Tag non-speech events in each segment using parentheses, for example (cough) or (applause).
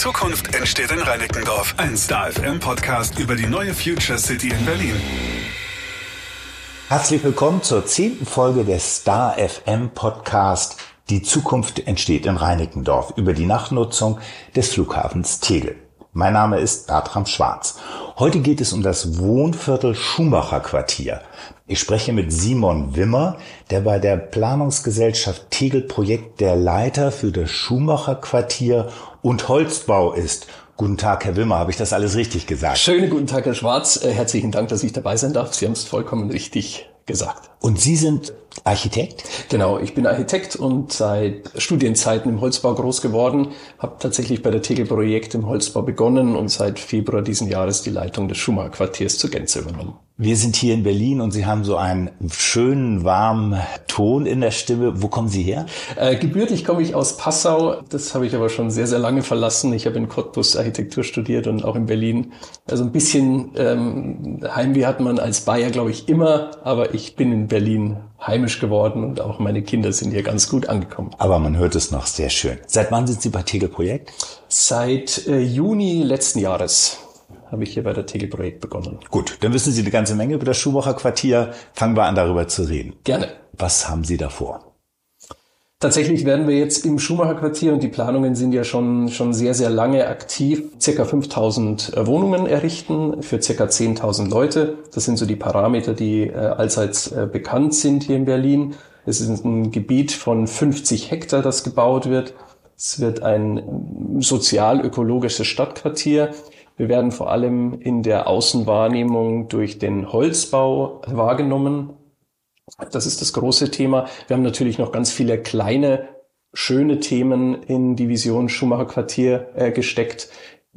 Zukunft entsteht in Reinickendorf. Ein Star FM Podcast über die neue Future City in Berlin. Herzlich willkommen zur zehnten Folge des Star FM Podcast Die Zukunft entsteht in Reinickendorf über die Nachnutzung des Flughafens Tegel. Mein Name ist Bertram Schwarz. Heute geht es um das Wohnviertel Schumacher Quartier. Ich spreche mit Simon Wimmer, der bei der Planungsgesellschaft Tegel Projekt der Leiter für das Schumacher Quartier und Holzbau ist. Guten Tag, Herr Wimmer, habe ich das alles richtig gesagt? Schönen guten Tag, Herr Schwarz. Äh, herzlichen Dank, dass ich dabei sein darf. Sie haben es vollkommen richtig gesagt. Und Sie sind Architekt? Genau, ich bin Architekt und seit Studienzeiten im Holzbau groß geworden, habe tatsächlich bei der Tegel Projekt im Holzbau begonnen und seit Februar diesen Jahres die Leitung des Schumacher Quartiers zur Gänze übernommen. Wir sind hier in Berlin und Sie haben so einen schönen, warmen Ton in der Stimme. Wo kommen Sie her? Äh, gebürtig komme ich aus Passau. Das habe ich aber schon sehr, sehr lange verlassen. Ich habe in Cottbus Architektur studiert und auch in Berlin. Also ein bisschen ähm, Heimweh hat man als Bayer, glaube ich, immer. Aber ich bin in Berlin heimisch geworden und auch meine Kinder sind hier ganz gut angekommen. Aber man hört es noch sehr schön. Seit wann sind Sie bei Tegel Projekt? Seit äh, Juni letzten Jahres habe ich hier bei der Tegel-Projekt begonnen. Gut, dann wissen Sie eine ganze Menge über das Schumacher Quartier. Fangen wir an, darüber zu reden. Gerne. Was haben Sie davor? Tatsächlich werden wir jetzt im Schumacher Quartier und die Planungen sind ja schon, schon sehr, sehr lange aktiv, circa 5000 äh, Wohnungen errichten für circa 10.000 Leute. Das sind so die Parameter, die äh, allseits äh, bekannt sind hier in Berlin. Es ist ein Gebiet von 50 Hektar, das gebaut wird. Es wird ein sozial-ökologisches Stadtquartier. Wir werden vor allem in der Außenwahrnehmung durch den Holzbau wahrgenommen. Das ist das große Thema. Wir haben natürlich noch ganz viele kleine, schöne Themen in Division Schumacher Quartier äh, gesteckt,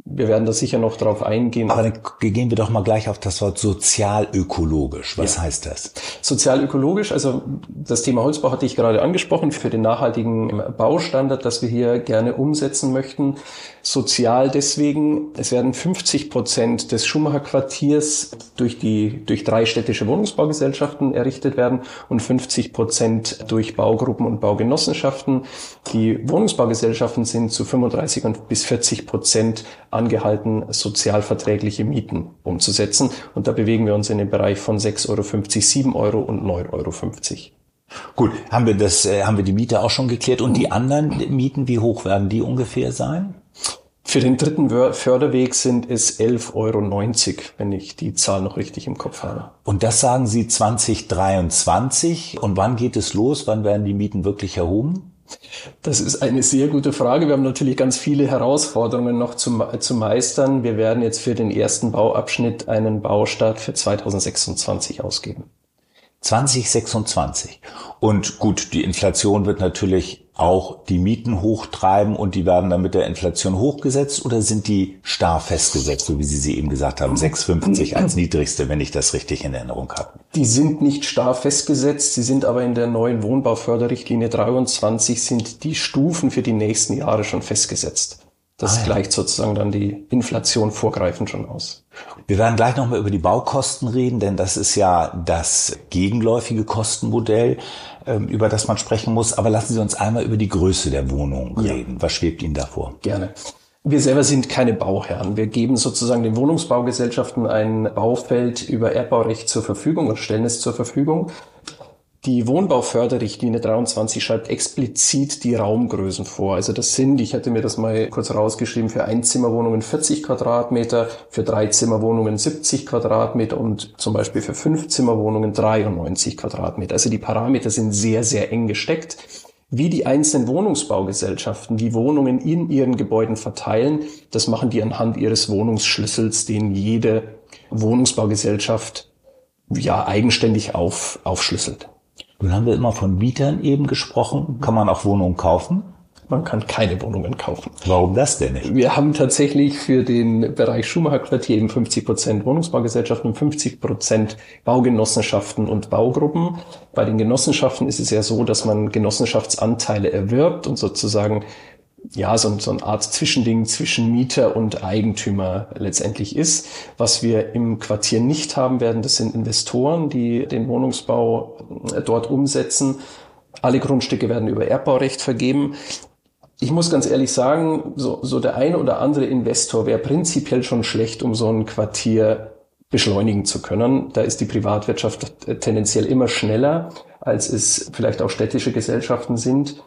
wir werden da sicher noch drauf eingehen. Aber dann gehen wir doch mal gleich auf das Wort sozialökologisch. Was ja. heißt das? Sozialökologisch, also das Thema Holzbau hatte ich gerade angesprochen, für den nachhaltigen Baustandard, das wir hier gerne umsetzen möchten. Sozial deswegen, es werden 50 Prozent des Schumacher Quartiers durch die, durch drei städtische Wohnungsbaugesellschaften errichtet werden und 50 Prozent durch Baugruppen und Baugenossenschaften. Die Wohnungsbaugesellschaften sind zu 35 und bis 40 Prozent angehalten, sozialverträgliche Mieten umzusetzen. Und da bewegen wir uns in dem Bereich von 6,50 Euro, 7 Euro und 9,50 Euro. Gut, haben wir das, äh, haben wir die Miete auch schon geklärt und die anderen Mieten, wie hoch werden die ungefähr sein? Für den dritten Förderweg sind es 11,90 Euro, wenn ich die Zahl noch richtig im Kopf habe. Und das sagen Sie 2023. Und wann geht es los? Wann werden die Mieten wirklich erhoben? Das ist eine sehr gute Frage. Wir haben natürlich ganz viele Herausforderungen noch zu, zu meistern. Wir werden jetzt für den ersten Bauabschnitt einen Baustart für 2026 ausgeben. 2026. Und gut, die Inflation wird natürlich auch die Mieten hochtreiben und die werden dann mit der Inflation hochgesetzt oder sind die starr festgesetzt, so wie Sie sie eben gesagt haben, 6,50 als niedrigste, wenn ich das richtig in Erinnerung habe? Die sind nicht starr festgesetzt, sie sind aber in der neuen Wohnbauförderrichtlinie 23 sind die Stufen für die nächsten Jahre schon festgesetzt. Das ah, ja. gleicht sozusagen dann die Inflation vorgreifend schon aus. Wir werden gleich nochmal über die Baukosten reden, denn das ist ja das gegenläufige Kostenmodell, ähm, über das man sprechen muss. Aber lassen Sie uns einmal über die Größe der Wohnung reden. Ja. Was schwebt Ihnen davor? Gerne. Wir selber sind keine Bauherren. Wir geben sozusagen den Wohnungsbaugesellschaften ein Baufeld über Erbbaurecht zur Verfügung und stellen es zur Verfügung. Die Wohnbauförderrichtlinie 23 schreibt explizit die Raumgrößen vor. Also das sind, ich hätte mir das mal kurz rausgeschrieben, für Einzimmerwohnungen 40 Quadratmeter, für Dreizimmerwohnungen 70 Quadratmeter und zum Beispiel für Fünfzimmerwohnungen 93 Quadratmeter. Also die Parameter sind sehr, sehr eng gesteckt. Wie die einzelnen Wohnungsbaugesellschaften die Wohnungen in ihren Gebäuden verteilen, das machen die anhand ihres Wohnungsschlüssels, den jede Wohnungsbaugesellschaft ja eigenständig auf, aufschlüsselt. Nun haben wir immer von Mietern eben gesprochen. Kann man auch Wohnungen kaufen? Man kann keine Wohnungen kaufen. Warum das denn nicht? Wir haben tatsächlich für den Bereich Schumacher Quartier eben 50 Prozent Wohnungsbaugesellschaften und 50 Prozent Baugenossenschaften und Baugruppen. Bei den Genossenschaften ist es ja so, dass man Genossenschaftsanteile erwirbt und sozusagen ja, so, so eine Art Zwischending zwischen Mieter und Eigentümer letztendlich ist. Was wir im Quartier nicht haben werden, das sind Investoren, die den Wohnungsbau äh, dort umsetzen. Alle Grundstücke werden über Erbbaurecht vergeben. ich muss ganz ehrlich sagen, so, so der eine oder andere Investor wäre prinzipiell schon schlecht, um so ein Quartier beschleunigen zu können. Da ist die Privatwirtschaft tendenziell immer schneller, als es vielleicht auch städtische Gesellschaften sind.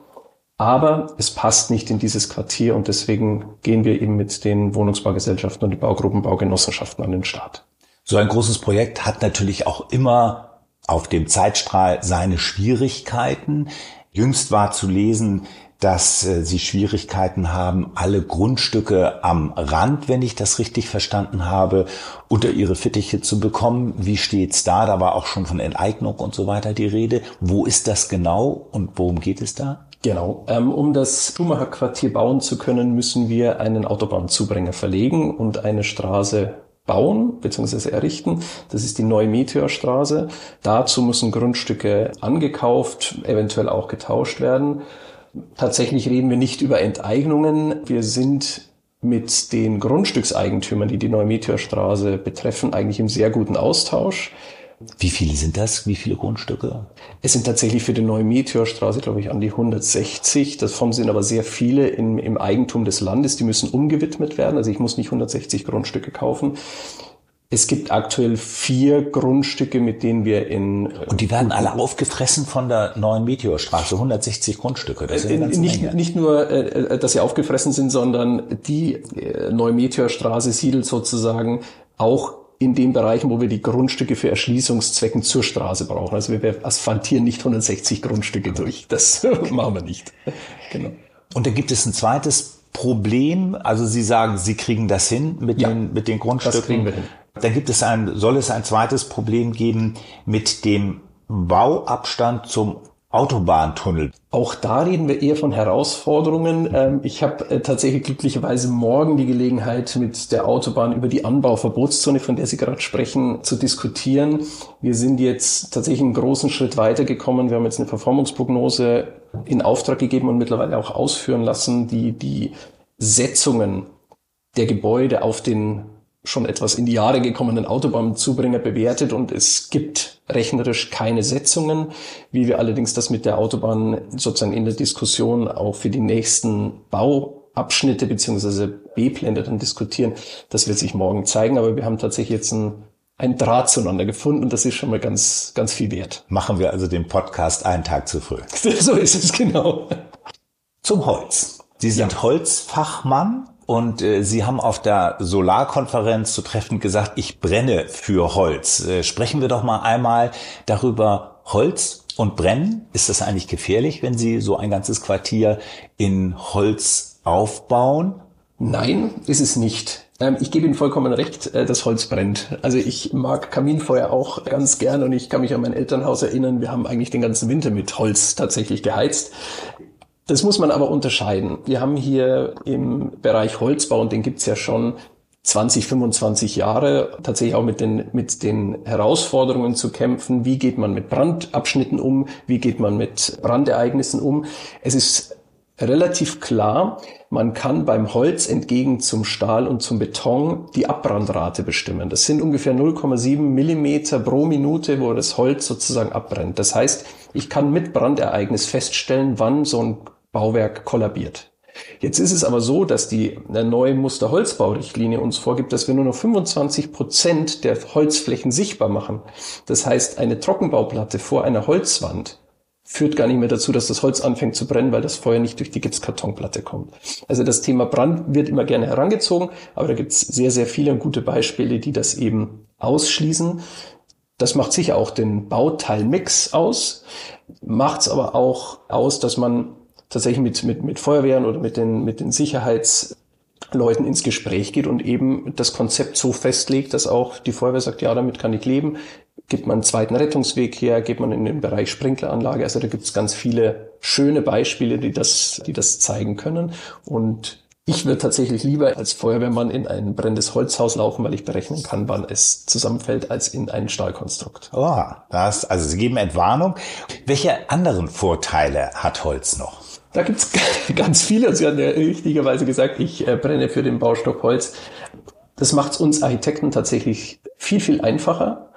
Aber es passt nicht in dieses Quartier und deswegen gehen wir eben mit den Wohnungsbaugesellschaften und den Baugruppenbaugenossenschaften an den Start. So ein großes Projekt hat natürlich auch immer auf dem Zeitstrahl seine Schwierigkeiten. Jüngst war zu lesen, dass äh, sie Schwierigkeiten haben, alle Grundstücke am Rand, wenn ich das richtig verstanden habe, unter ihre Fittiche zu bekommen. Wie steht's da? Da war auch schon von Enteignung und so weiter die Rede. Wo ist das genau und worum geht es da? Genau. Ähm, um das Schumacher Quartier bauen zu können, müssen wir einen Autobahnzubringer verlegen und eine Straße bauen bzw. errichten. Das ist die neue Meteorstraße. Dazu müssen Grundstücke angekauft, eventuell auch getauscht werden. Tatsächlich reden wir nicht über Enteignungen. Wir sind mit den Grundstückseigentümern, die die neue Meteorstraße betreffen, eigentlich im sehr guten Austausch. Wie viele sind das? Wie viele Grundstücke? Es sind tatsächlich für die neue Meteorstraße, glaube ich, an die 160. Davon sind aber sehr viele im, im Eigentum des Landes. Die müssen umgewidmet werden. Also ich muss nicht 160 Grundstücke kaufen. Es gibt aktuell vier Grundstücke, mit denen wir in... Und die werden alle aufgefressen von der neuen Meteorstraße, 160 Grundstücke. Das ist nicht, nicht nur, äh, dass sie aufgefressen sind, sondern die äh, neue Meteorstraße siedelt sozusagen auch in den Bereichen, wo wir die Grundstücke für Erschließungszwecken zur Straße brauchen. Also wir asphaltieren nicht 160 Grundstücke durch. Das (laughs) machen wir nicht. Genau. Und da gibt es ein zweites Problem. Also Sie sagen, Sie kriegen das hin mit, ja, den, mit den Grundstücken. Das kriegen wir hin. Dann gibt es ein, soll es ein zweites Problem geben mit dem Bauabstand zum Autobahntunnel. Auch da reden wir eher von Herausforderungen. Ähm, ich habe äh, tatsächlich glücklicherweise morgen die Gelegenheit, mit der Autobahn über die Anbauverbotszone, von der Sie gerade sprechen, zu diskutieren. Wir sind jetzt tatsächlich einen großen Schritt weitergekommen. Wir haben jetzt eine Verformungsprognose in Auftrag gegeben und mittlerweile auch ausführen lassen, die die Setzungen der Gebäude auf den schon etwas in die Jahre gekommenen Autobahnzubringer bewertet und es gibt rechnerisch keine Setzungen. Wie wir allerdings das mit der Autobahn sozusagen in der Diskussion auch für die nächsten Bauabschnitte beziehungsweise B-Pläne dann diskutieren, das wird sich morgen zeigen. Aber wir haben tatsächlich jetzt ein ein Draht zueinander gefunden und das ist schon mal ganz, ganz viel wert. Machen wir also den Podcast einen Tag zu früh. (laughs) so ist es genau. Zum Holz. Sie sind ja. Holzfachmann und äh, Sie haben auf der Solarkonferenz zu Treffen gesagt, ich brenne für Holz. Äh, sprechen wir doch mal einmal darüber Holz und Brennen. Ist das eigentlich gefährlich, wenn Sie so ein ganzes Quartier in Holz aufbauen? Nein, ist es nicht. Ähm, ich gebe Ihnen vollkommen recht, äh, das Holz brennt. Also ich mag Kaminfeuer auch ganz gern und ich kann mich an mein Elternhaus erinnern. Wir haben eigentlich den ganzen Winter mit Holz tatsächlich geheizt. Das muss man aber unterscheiden. Wir haben hier im Bereich Holzbau, und den gibt's ja schon 20, 25 Jahre, tatsächlich auch mit den, mit den Herausforderungen zu kämpfen. Wie geht man mit Brandabschnitten um? Wie geht man mit Brandereignissen um? Es ist relativ klar, man kann beim Holz entgegen zum Stahl und zum Beton die Abbrandrate bestimmen. Das sind ungefähr 0,7 Millimeter pro Minute, wo das Holz sozusagen abbrennt. Das heißt, ich kann mit Brandereignis feststellen, wann so ein Bauwerk kollabiert. Jetzt ist es aber so, dass die neue Musterholzbaurichtlinie uns vorgibt, dass wir nur noch 25 Prozent der Holzflächen sichtbar machen. Das heißt, eine Trockenbauplatte vor einer Holzwand führt gar nicht mehr dazu, dass das Holz anfängt zu brennen, weil das Feuer nicht durch die Gipskartonplatte kommt. Also das Thema Brand wird immer gerne herangezogen, aber da gibt es sehr, sehr viele gute Beispiele, die das eben ausschließen. Das macht sicher auch den Bauteilmix aus, macht es aber auch aus, dass man tatsächlich mit, mit, mit Feuerwehren oder mit den, mit den Sicherheitsleuten ins Gespräch geht und eben das Konzept so festlegt, dass auch die Feuerwehr sagt, ja, damit kann ich leben. Gibt man einen zweiten Rettungsweg her, geht man in den Bereich Sprinkleranlage. Also da gibt es ganz viele schöne Beispiele, die das, die das zeigen können. Und ich würde tatsächlich lieber als Feuerwehrmann in ein brennendes Holzhaus laufen, weil ich berechnen kann, wann es zusammenfällt, als in ein Stahlkonstrukt. Oh, das, also Sie geben Entwarnung. Welche anderen Vorteile hat Holz noch? Da gibt's (laughs) ganz viele. Sie haben ja richtigerweise gesagt, ich äh, brenne für den Baustoff Holz. Das macht es uns Architekten tatsächlich viel, viel einfacher.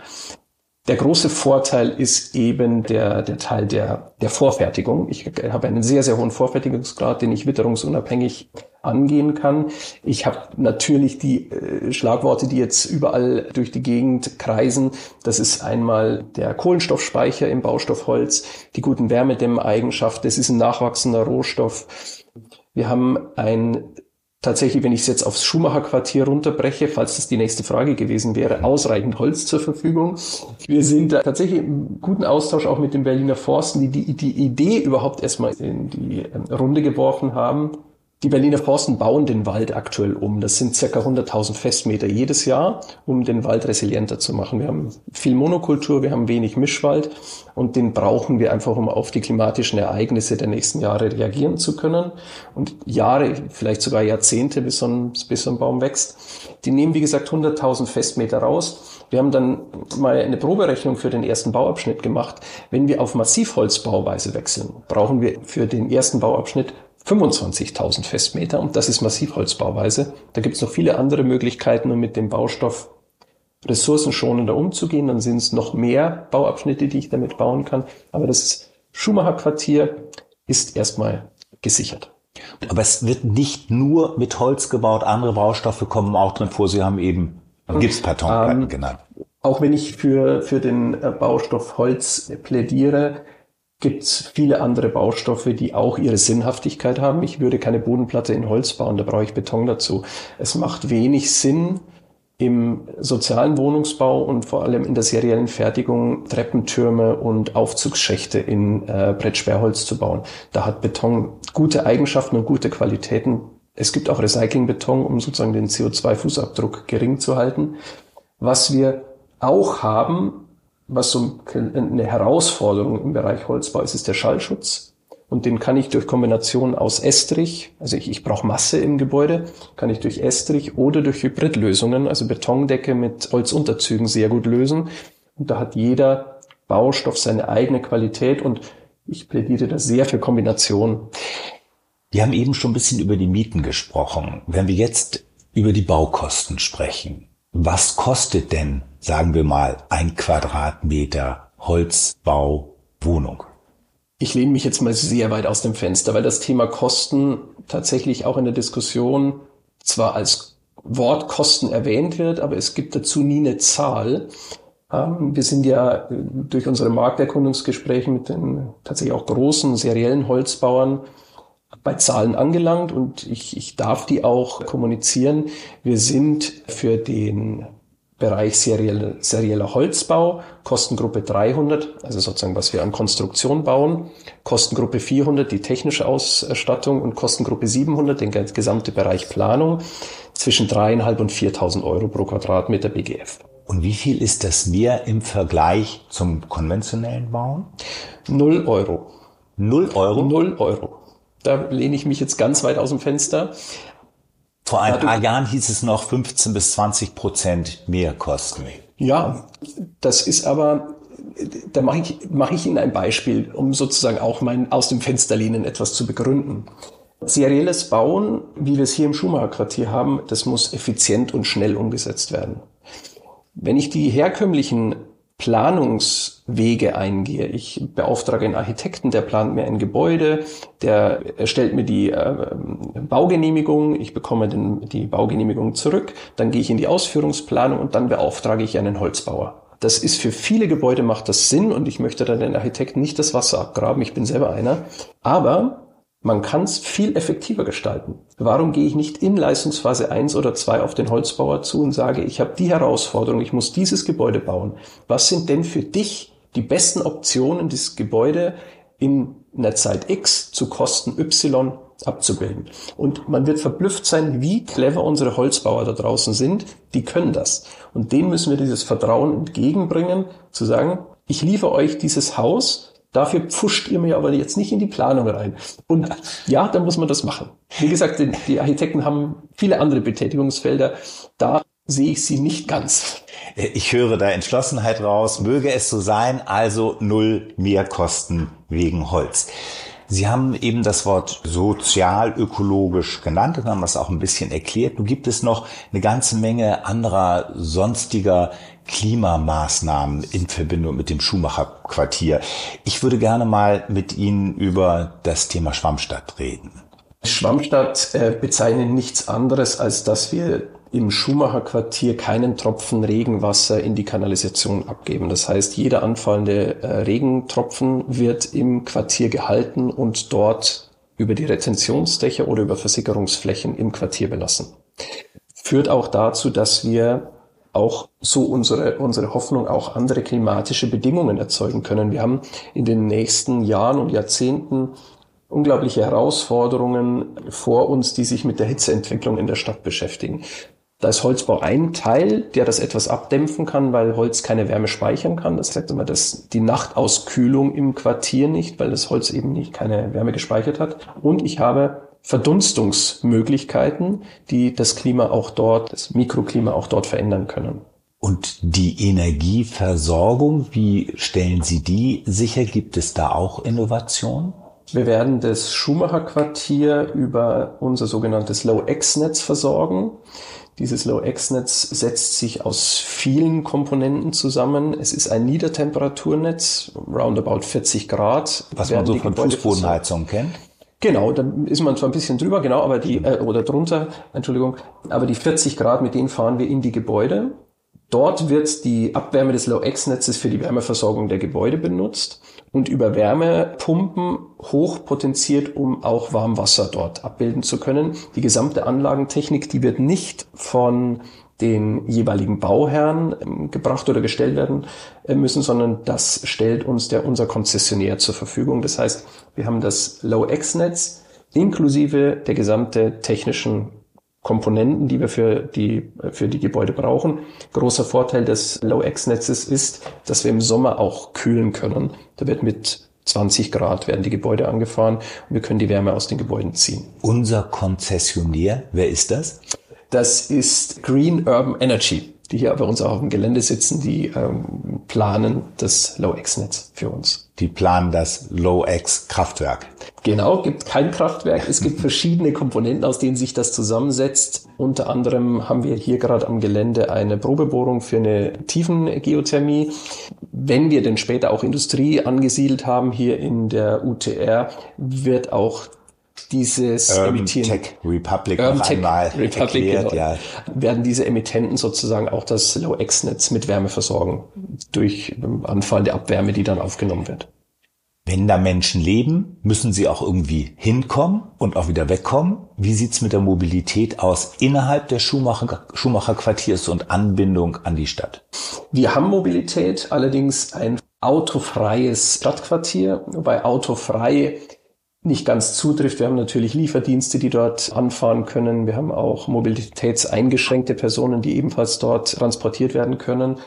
Der große Vorteil ist eben der, der Teil der, der Vorfertigung. Ich habe einen sehr, sehr hohen Vorfertigungsgrad, den ich witterungsunabhängig angehen kann. Ich habe natürlich die äh, Schlagworte, die jetzt überall durch die Gegend kreisen. Das ist einmal der Kohlenstoffspeicher im Baustoff Holz, die guten Wärmedämmeigenschaften. Das ist ein nachwachsender Rohstoff. Wir haben ein tatsächlich, wenn ich es jetzt aufs Schumacher-Quartier runterbreche, falls das die nächste Frage gewesen wäre, ausreichend Holz zur Verfügung. Wir sind tatsächlich im guten Austausch auch mit den Berliner Forsten, die die, die Idee überhaupt erstmal in die ähm, Runde geworfen haben. Die Berliner Forsten bauen den Wald aktuell um. Das sind circa 100.000 Festmeter jedes Jahr, um den Wald resilienter zu machen. Wir haben viel Monokultur, wir haben wenig Mischwald und den brauchen wir einfach, um auf die klimatischen Ereignisse der nächsten Jahre reagieren zu können. Und Jahre, vielleicht sogar Jahrzehnte, bis so ein, bis so ein Baum wächst. Die nehmen, wie gesagt, 100.000 Festmeter raus. Wir haben dann mal eine Proberechnung für den ersten Bauabschnitt gemacht. Wenn wir auf Massivholzbauweise wechseln, brauchen wir für den ersten Bauabschnitt 25.000 Festmeter und das ist Massivholzbauweise. Da gibt es noch viele andere Möglichkeiten, um mit dem Baustoff ressourcenschonender umzugehen. Dann sind es noch mehr Bauabschnitte, die ich damit bauen kann. Aber das Schumacher Quartier ist erstmal gesichert. Aber es wird nicht nur mit Holz gebaut, andere Baustoffe kommen auch drin vor. Sie haben eben Gipskartonplatten ähm, genannt. Auch wenn ich für, für den äh, Baustoff Holz plädiere, gibt es viele andere Baustoffe, die auch ihre Sinnhaftigkeit haben. Ich würde keine Bodenplatte in Holz bauen, da brauche ich Beton dazu. Es macht wenig Sinn, im sozialen Wohnungsbau und vor allem in der seriellen Fertigung Treppentürme und Aufzugsschächte in äh, Brettsperrholz zu bauen. Da hat Beton gute Eigenschaften und gute Qualitäten. Es gibt auch Recyclingbeton, um sozusagen den CO2-Fußabdruck gering zu halten. Was wir auch haben, was so eine Herausforderung im Bereich Holzbau ist, ist der Schallschutz. Und den kann ich durch Kombination aus Estrich, also ich, ich brauche Masse im Gebäude, kann ich durch Estrich oder durch Hybridlösungen, also Betondecke mit Holzunterzügen sehr gut lösen. Und da hat jeder Baustoff seine eigene Qualität und ich plädiere da sehr für Kombination. Wir haben eben schon ein bisschen über die Mieten gesprochen. Wenn wir jetzt über die Baukosten sprechen, was kostet denn, sagen wir mal, ein Quadratmeter Holzbauwohnung? Ich lehne mich jetzt mal sehr weit aus dem Fenster, weil das Thema Kosten tatsächlich auch in der Diskussion zwar als Wort Kosten erwähnt wird, aber es gibt dazu nie eine Zahl. Ähm, wir sind ja durch unsere Markterkundungsgespräche mit den tatsächlich auch großen seriellen Holzbauern bei Zahlen angelangt und ich, ich darf die auch kommunizieren. Wir sind für den Bereich serielle, serieller Holzbau, Kostengruppe 300, also sozusagen was wir an Konstruktion bauen, Kostengruppe 400 die technische Ausstattung und Kostengruppe 700 den gesamte Bereich Planung zwischen dreieinhalb und 4.000 Euro pro Quadratmeter BGF. Und wie viel ist das mehr im Vergleich zum konventionellen Bauen? Null Euro. Null Euro? Null Euro. Da lehne ich mich jetzt ganz weit aus dem Fenster. Vor ein paar Jahren hieß es noch 15 bis 20 Prozent mehr Kosten. Ja, das ist aber, da mache ich, mache ich Ihnen ein Beispiel, um sozusagen auch mein aus dem Fenster lehnen etwas zu begründen. Serielles Bauen, wie wir es hier im Schumacher-Quartier haben, das muss effizient und schnell umgesetzt werden. Wenn ich die herkömmlichen Planungswege eingehe. Ich beauftrage einen Architekten, der plant mir ein Gebäude, der erstellt mir die äh, Baugenehmigung, ich bekomme den, die Baugenehmigung zurück, dann gehe ich in die Ausführungsplanung und dann beauftrage ich einen Holzbauer. Das ist für viele Gebäude macht das Sinn und ich möchte dann den Architekten nicht das Wasser abgraben, ich bin selber einer. Aber man kann es viel effektiver gestalten. Warum gehe ich nicht in Leistungsphase 1 oder 2 auf den Holzbauer zu und sage, ich habe die Herausforderung, ich muss dieses Gebäude bauen. Was sind denn für dich die besten Optionen, dieses Gebäude in einer Zeit X zu Kosten Y abzubilden? Und man wird verblüfft sein, wie clever unsere Holzbauer da draußen sind. Die können das. Und denen müssen wir dieses Vertrauen entgegenbringen, zu sagen, ich liefere euch dieses Haus, Dafür pfuscht ihr mir aber jetzt nicht in die Planung rein. Und ja, dann muss man das machen. Wie gesagt, die, die Architekten haben viele andere Betätigungsfelder. Da sehe ich sie nicht ganz. Ich höre da Entschlossenheit raus. Möge es so sein. Also null Mehrkosten wegen Holz. Sie haben eben das Wort sozial-ökologisch genannt und haben das auch ein bisschen erklärt. Nun gibt es noch eine ganze Menge anderer sonstiger Klimamaßnahmen in Verbindung mit dem Schumacher-Quartier. Ich würde gerne mal mit Ihnen über das Thema Schwammstadt reden. Schwammstadt äh, bezeichnet nichts anderes, als dass wir im Schumacher Quartier keinen Tropfen Regenwasser in die Kanalisation abgeben. Das heißt, jeder anfallende äh, Regentropfen wird im Quartier gehalten und dort über die Retentionsdächer oder über Versickerungsflächen im Quartier belassen. Führt auch dazu, dass wir auch so unsere, unsere Hoffnung auch andere klimatische Bedingungen erzeugen können. Wir haben in den nächsten Jahren und Jahrzehnten unglaubliche Herausforderungen vor uns, die sich mit der Hitzeentwicklung in der Stadt beschäftigen. Da ist Holzbau ein Teil, der das etwas abdämpfen kann, weil Holz keine Wärme speichern kann. Das heißt immer, dass die Nachtauskühlung im Quartier nicht, weil das Holz eben nicht keine Wärme gespeichert hat. Und ich habe Verdunstungsmöglichkeiten, die das Klima auch dort, das Mikroklima auch dort verändern können. Und die Energieversorgung, wie stellen Sie die sicher? Gibt es da auch Innovationen? Wir werden das Schumacher Quartier über unser sogenanntes Low-X-Netz versorgen. Dieses Low-X-Netz setzt sich aus vielen Komponenten zusammen. Es ist ein Niedertemperaturnetz, roundabout 40 Grad. Was man so von Fußbodenheizung kennt? Genau, da ist man zwar ein bisschen drüber, genau, aber die, äh, oder drunter, Entschuldigung, aber die 40 Grad, mit denen fahren wir in die Gebäude. Dort wird die Abwärme des Low-X-Netzes für die Wärmeversorgung der Gebäude benutzt und über Wärmepumpen hochpotenziert, um auch Warmwasser dort abbilden zu können. Die gesamte Anlagentechnik, die wird nicht von den jeweiligen Bauherren ähm, gebracht oder gestellt werden äh, müssen, sondern das stellt uns der unser Konzessionär zur Verfügung. Das heißt, wir haben das Low-X-Netz inklusive der gesamte technischen Komponenten, die wir für die, für die Gebäude brauchen. Großer Vorteil des Low-X-Netzes ist, dass wir im Sommer auch kühlen können. Da wird mit 20 Grad werden die Gebäude angefahren und wir können die Wärme aus den Gebäuden ziehen. Unser Konzessionär, wer ist das? Das ist Green Urban Energy, die hier bei uns auch auf dem Gelände sitzen, die ähm, planen das Low-X-Netz für uns. Die planen das Low-X-Kraftwerk. Genau, gibt kein Kraftwerk. Es gibt verschiedene Komponenten, aus denen sich das zusammensetzt. Unter anderem haben wir hier gerade am Gelände eine Probebohrung für eine Tiefengeothermie. Wenn wir denn später auch Industrie angesiedelt haben hier in der UTR, wird auch dieses Urban Emittieren, Tech Republic Urban Tech Republic, erklärt, genau, ja. werden diese Emittenten sozusagen auch das Low-X-Netz mit Wärme versorgen durch Anfall der Abwärme, die dann aufgenommen wird. Wenn da Menschen leben, müssen sie auch irgendwie hinkommen und auch wieder wegkommen. Wie sieht's mit der Mobilität aus innerhalb des Schumacher, Schumacher Quartiers und Anbindung an die Stadt? Wir haben Mobilität, allerdings ein autofreies Stadtquartier, wobei autofrei nicht ganz zutrifft. Wir haben natürlich Lieferdienste, die dort anfahren können. Wir haben auch mobilitätseingeschränkte Personen, die ebenfalls dort transportiert werden können.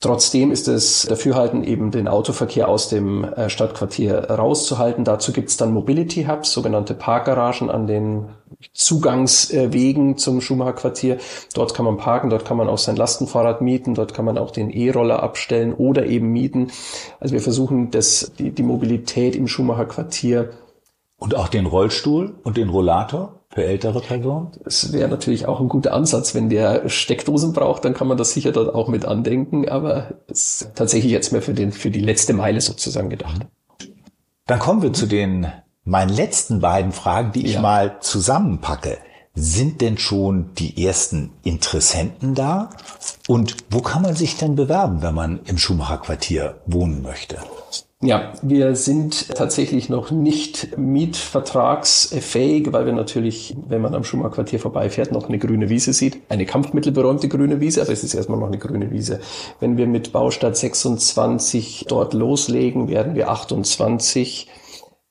Trotzdem ist es Dafürhalten, eben den Autoverkehr aus dem äh, Stadtquartier rauszuhalten. Dazu gibt es dann Mobility Hubs, sogenannte Parkgaragen an den Zugangswegen zum Schumacher Quartier. Dort kann man parken, dort kann man auch sein Lastenfahrrad mieten, dort kann man auch den E-Roller abstellen oder eben mieten. Also wir versuchen, das, die, die Mobilität im Schumacher Quartier und auch den Rollstuhl und den Rollator für ältere Personen? Es wäre natürlich auch ein guter Ansatz. Wenn der Steckdosen braucht, dann kann man das sicher dort auch mit andenken. Aber es ist tatsächlich jetzt mehr für, den, für die letzte Meile sozusagen gedacht. Dann kommen wir zu den meinen letzten beiden Fragen, die ich ja. mal zusammenpacke. Sind denn schon die ersten Interessenten da? Und wo kann man sich denn bewerben, wenn man im Schumacher Quartier wohnen möchte? Ja, wir sind tatsächlich noch nicht mietvertragsfähig, weil wir natürlich, wenn man am Schumacher Quartier vorbeifährt, noch eine grüne Wiese sieht. Eine kampfmittelberäumte grüne Wiese, aber es ist erstmal noch eine grüne Wiese. Wenn wir mit Baustadt 26 dort loslegen, werden wir 28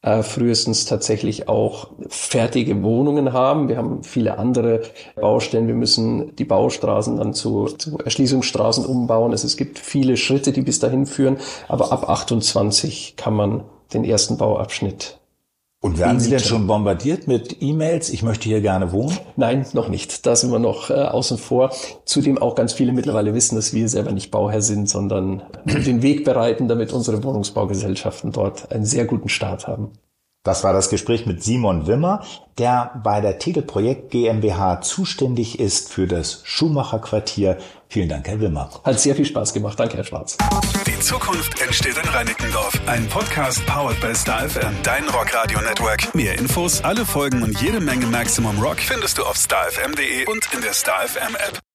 äh, frühestens tatsächlich auch fertige Wohnungen haben. Wir haben viele andere Baustellen. Wir müssen die Baustraßen dann zu, zu Erschließungsstraßen umbauen. Also es gibt viele Schritte, die bis dahin führen. Aber ab 28 kann man den ersten Bauabschnitt und werden Sie denn schon bombardiert mit E-Mails? Ich möchte hier gerne wohnen? Nein, noch nicht. Da sind wir noch äh, außen vor. Zudem auch ganz viele mittlerweile wissen, dass wir selber nicht Bauherr sind, sondern den Weg bereiten, damit unsere Wohnungsbaugesellschaften dort einen sehr guten Start haben. Das war das Gespräch mit Simon Wimmer, der bei der Tegel Projekt GmbH zuständig ist für das Schumacher Quartier. Vielen Dank, Herr Wimmer. Hat sehr viel Spaß gemacht. Danke, Herr Schwarz. Die Zukunft entsteht in Reinickendorf. Ein Podcast powered by Star FM, dein Rockradio Network. Mehr Infos, alle Folgen und jede Menge Maximum Rock findest du auf starfm.de und in der Star FM App.